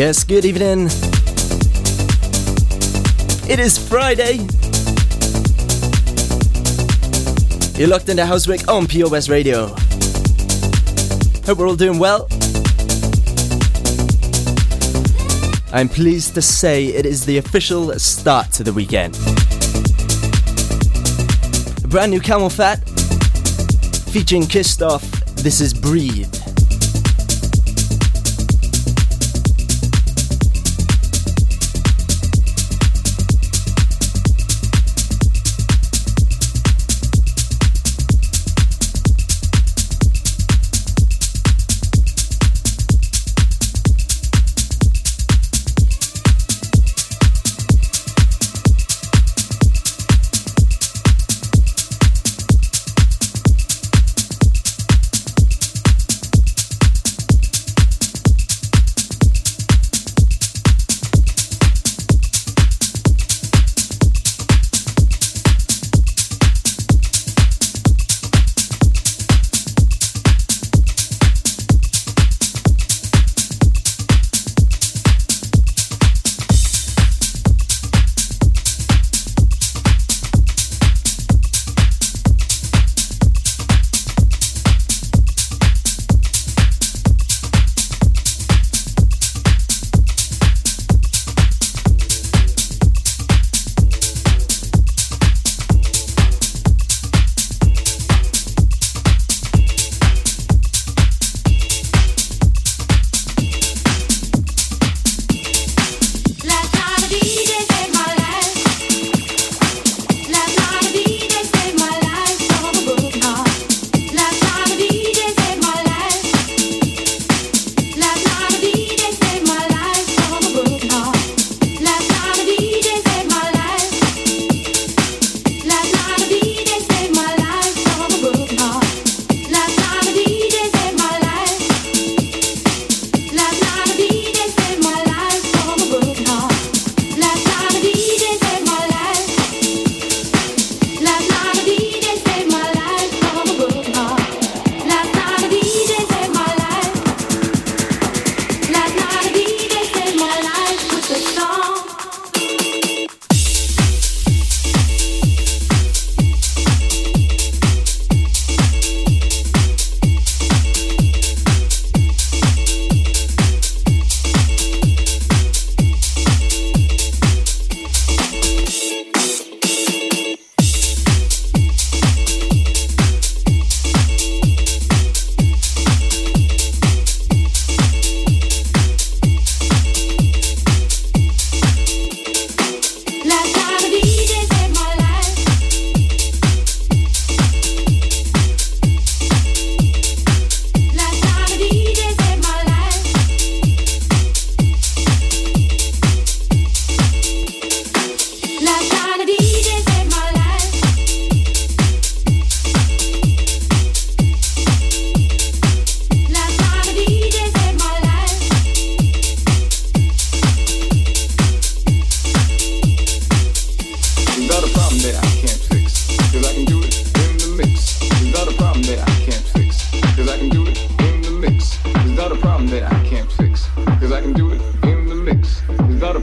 Yes, good evening. It is Friday. You're locked into HOUSEWeRK on POS Radio. Hope we're all doing well. I'm pleased to say it is the official start to the weekend. A brand new CamelPhat featuring Cristoph. This is Breathe.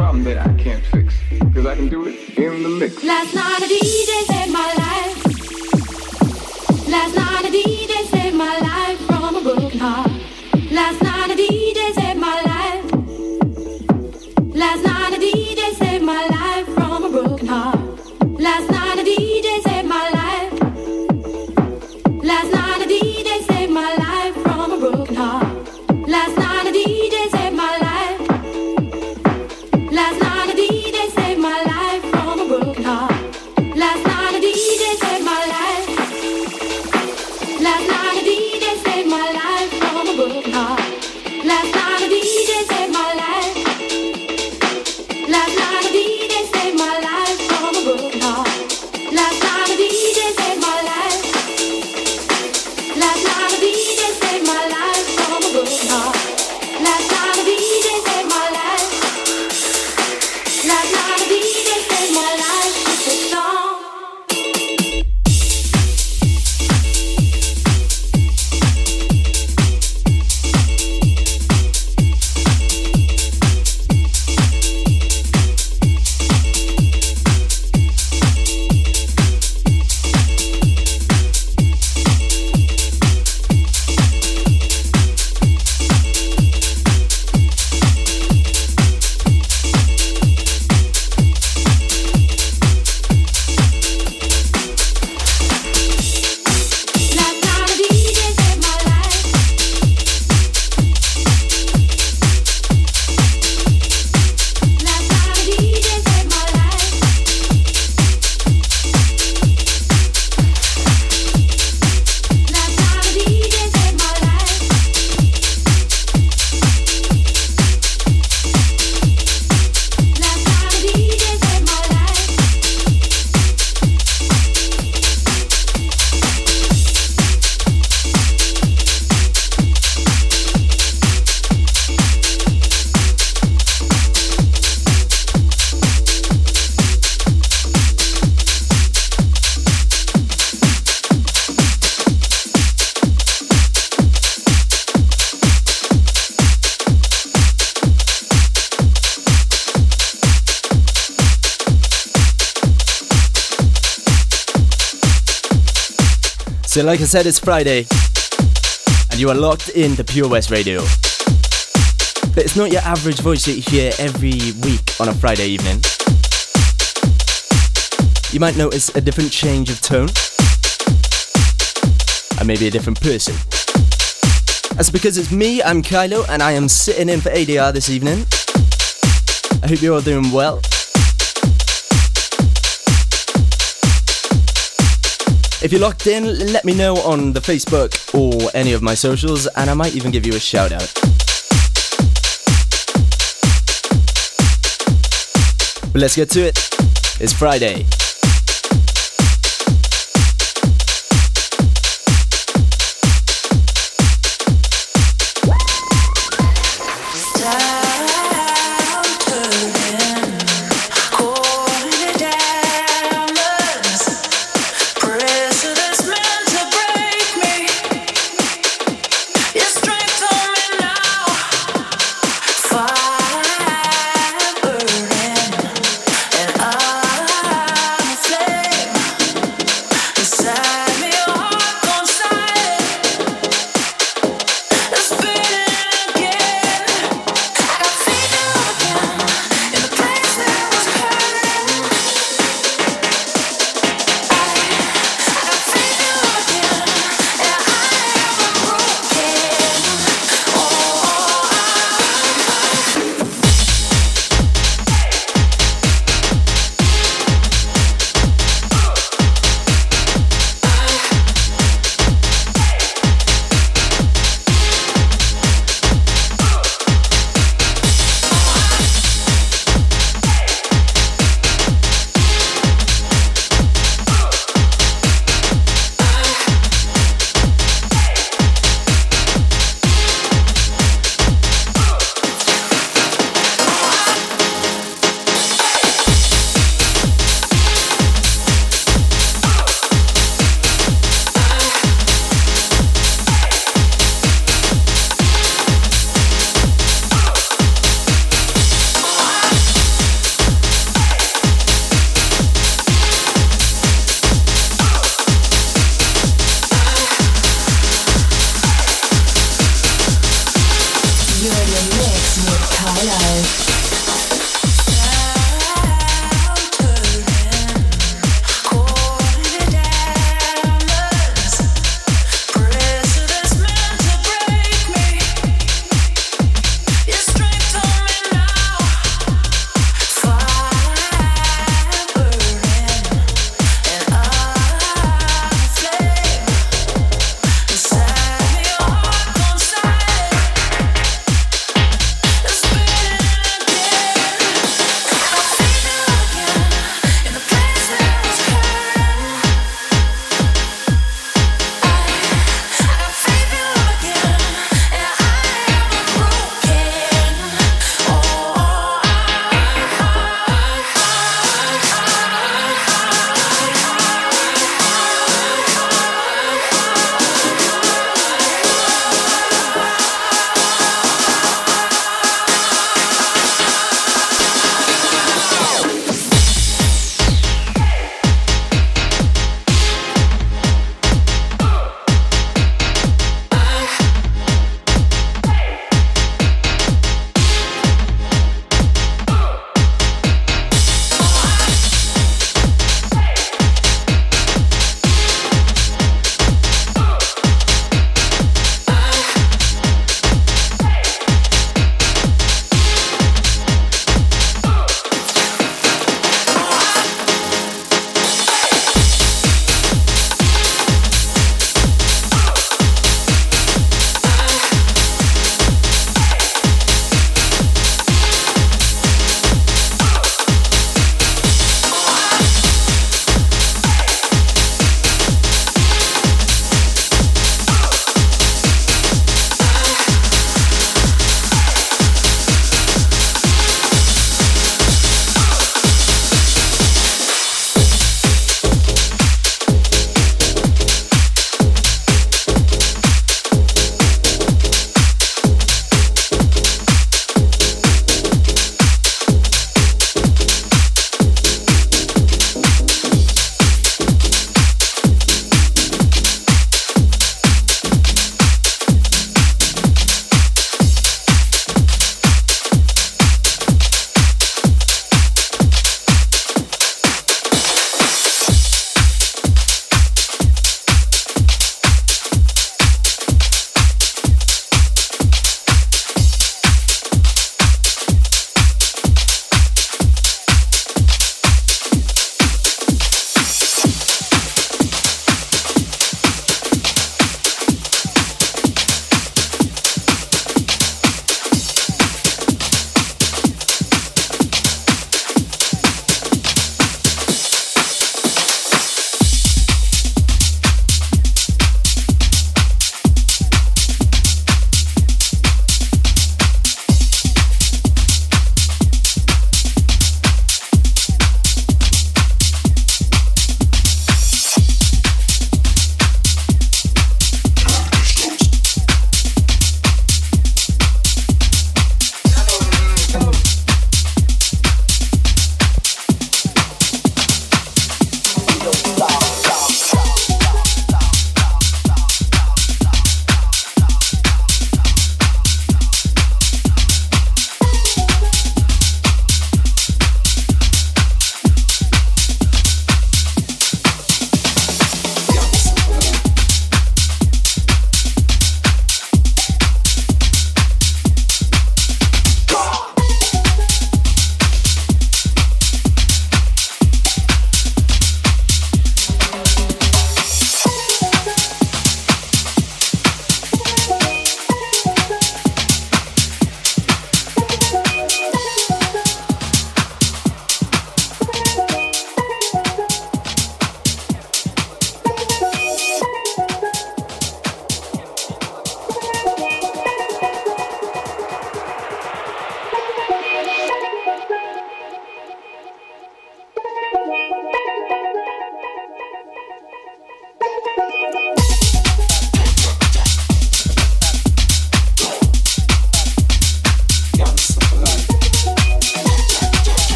problem that I can't fix, because I can do it in the mix. Last night a DJ saved my life. Last night a DJ saved my life from a broken heart. Last night a DJ saved my life. Last night a DJ saved my life from a broken heart. Last night a DJ saved my life. Last night a DJ saved my life from a broken heart. Last night a DJ saved my life. So, like I said, it's Friday, and you are locked in to Pure West Radio. But it's not your average voice that you hear every week on a Friday evening. You might notice a different change of tone, and maybe a different person. That's because it's me, I'm Kailo, and I am sitting in for ADR this evening. I hope you're all doing well. If you're locked in, let me know on the Facebook or any of my socials, and I might even give you a shout out. But let's get to it. It's Friday.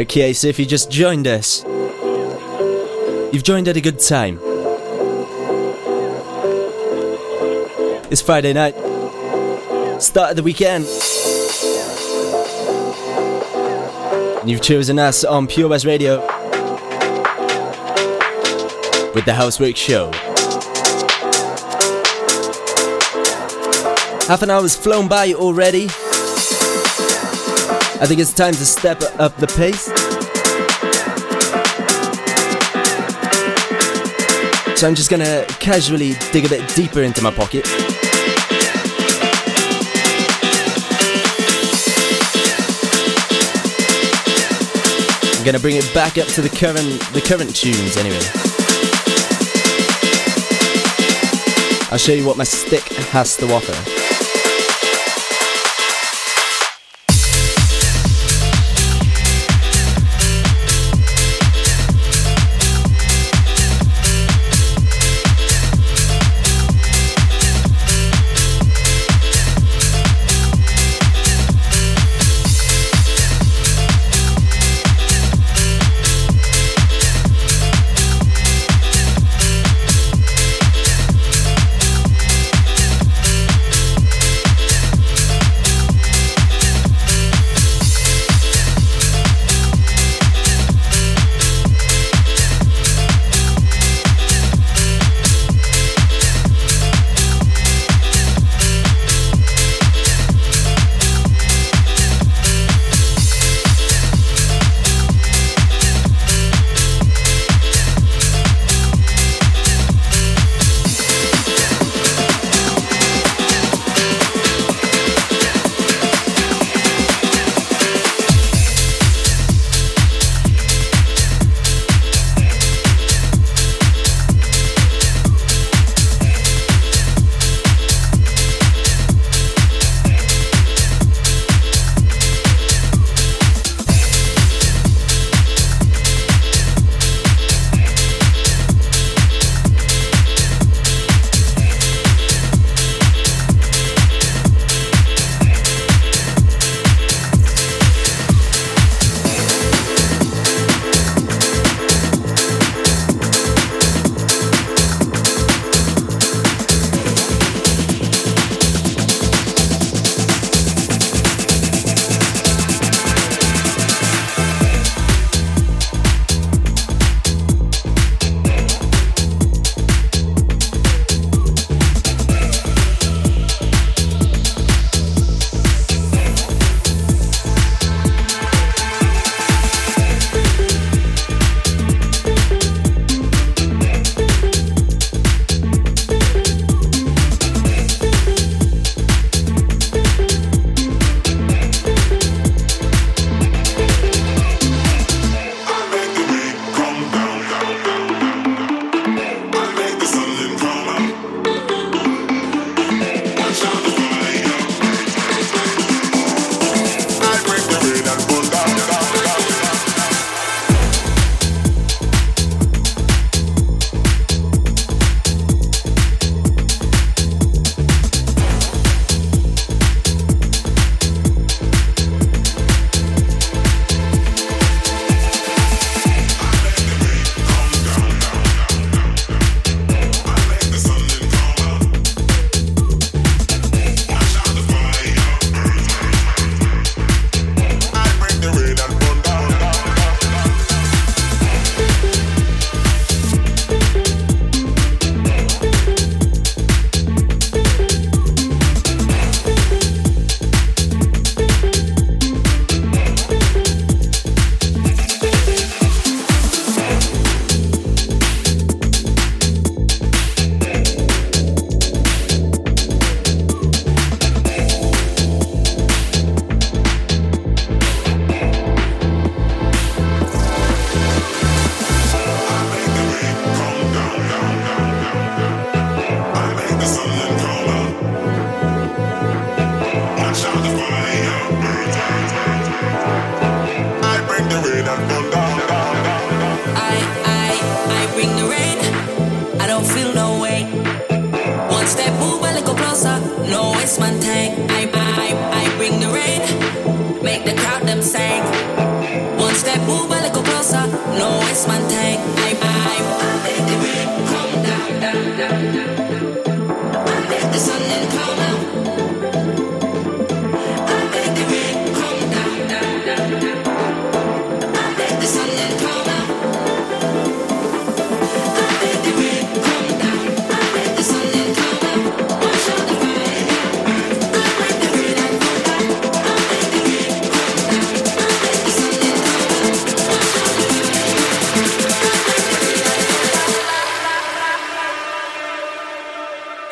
Okay, so if you just joined us, you've joined at a good time. It's Friday night, start of the weekend. And you've chosen us on Pure West Radio with the HOUSEWeRK Show. Half an hour's flown by already. I think it's time to step up the pace. So I'm just gonna casually dig a bit deeper into my pocket. I'm gonna bring it back up to the current the current tunes anyway. I'll show you what my stick has to offer.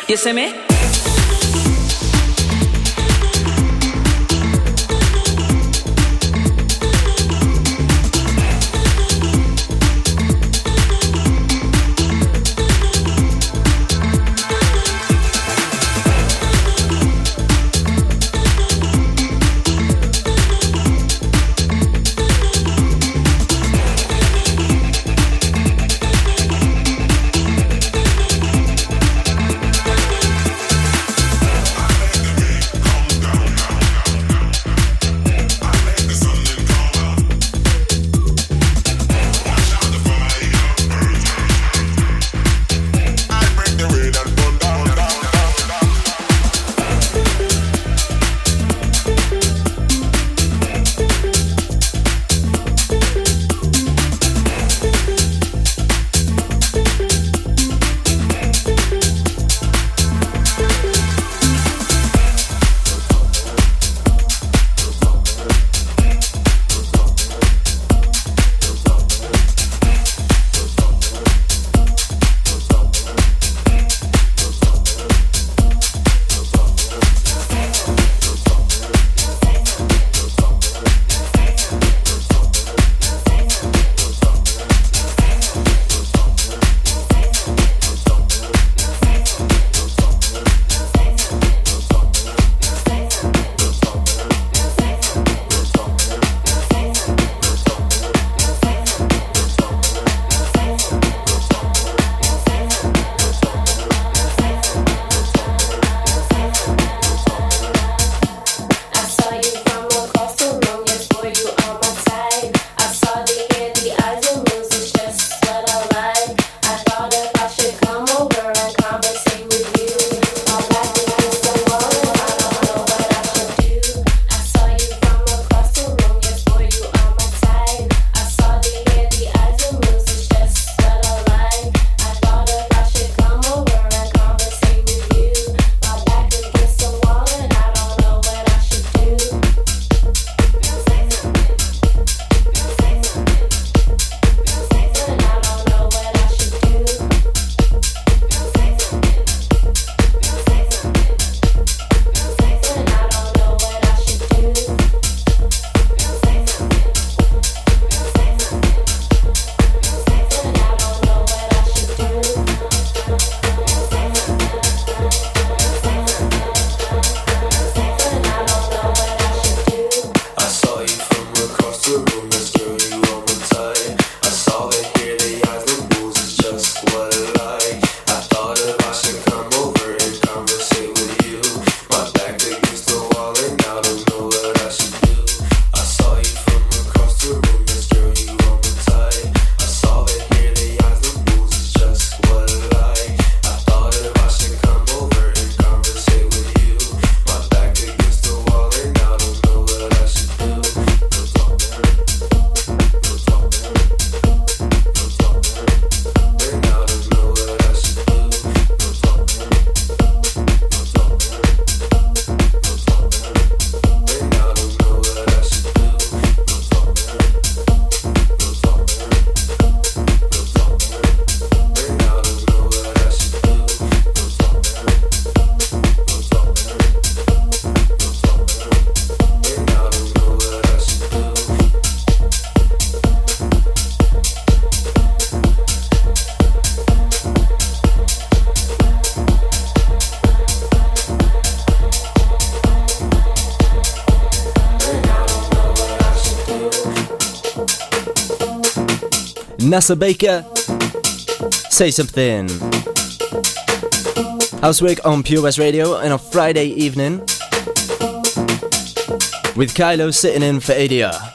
You see me? Nessa Baker. Say something. HOUSEWeRK on Pure West Radio on a Friday evening. With Kailo sitting in for ADR.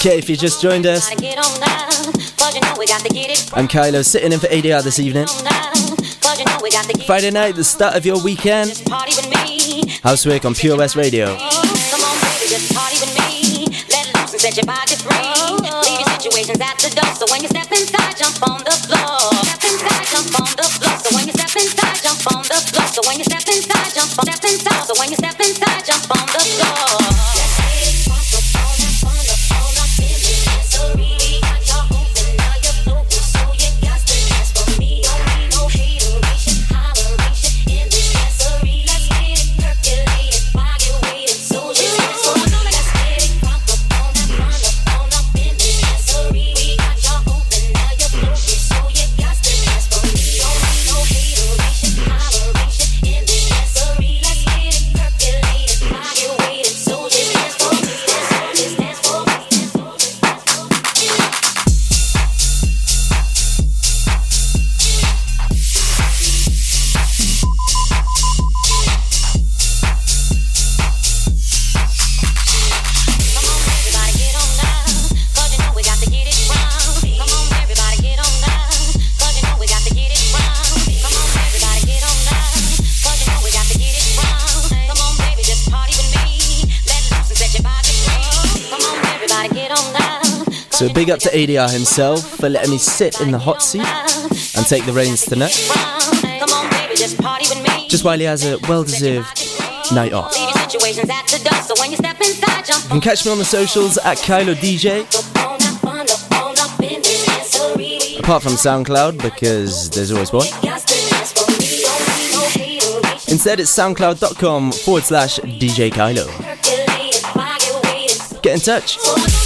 Okay, if you just joined us, I'm Kailo, sitting in for ADR this evening. Friday night, the start of your weekend. HOUSEWeRK on Pure West Radio. Big up to ADR himself for letting me sit in the hot seat and take the reins tonight. Just while he has a well-deserved night off. You can catch me on the socials at Kailo DJ. Apart from SoundCloud, because there's always one. Instead, it's soundcloud.com forward slash DJ Kailo. Get in touch.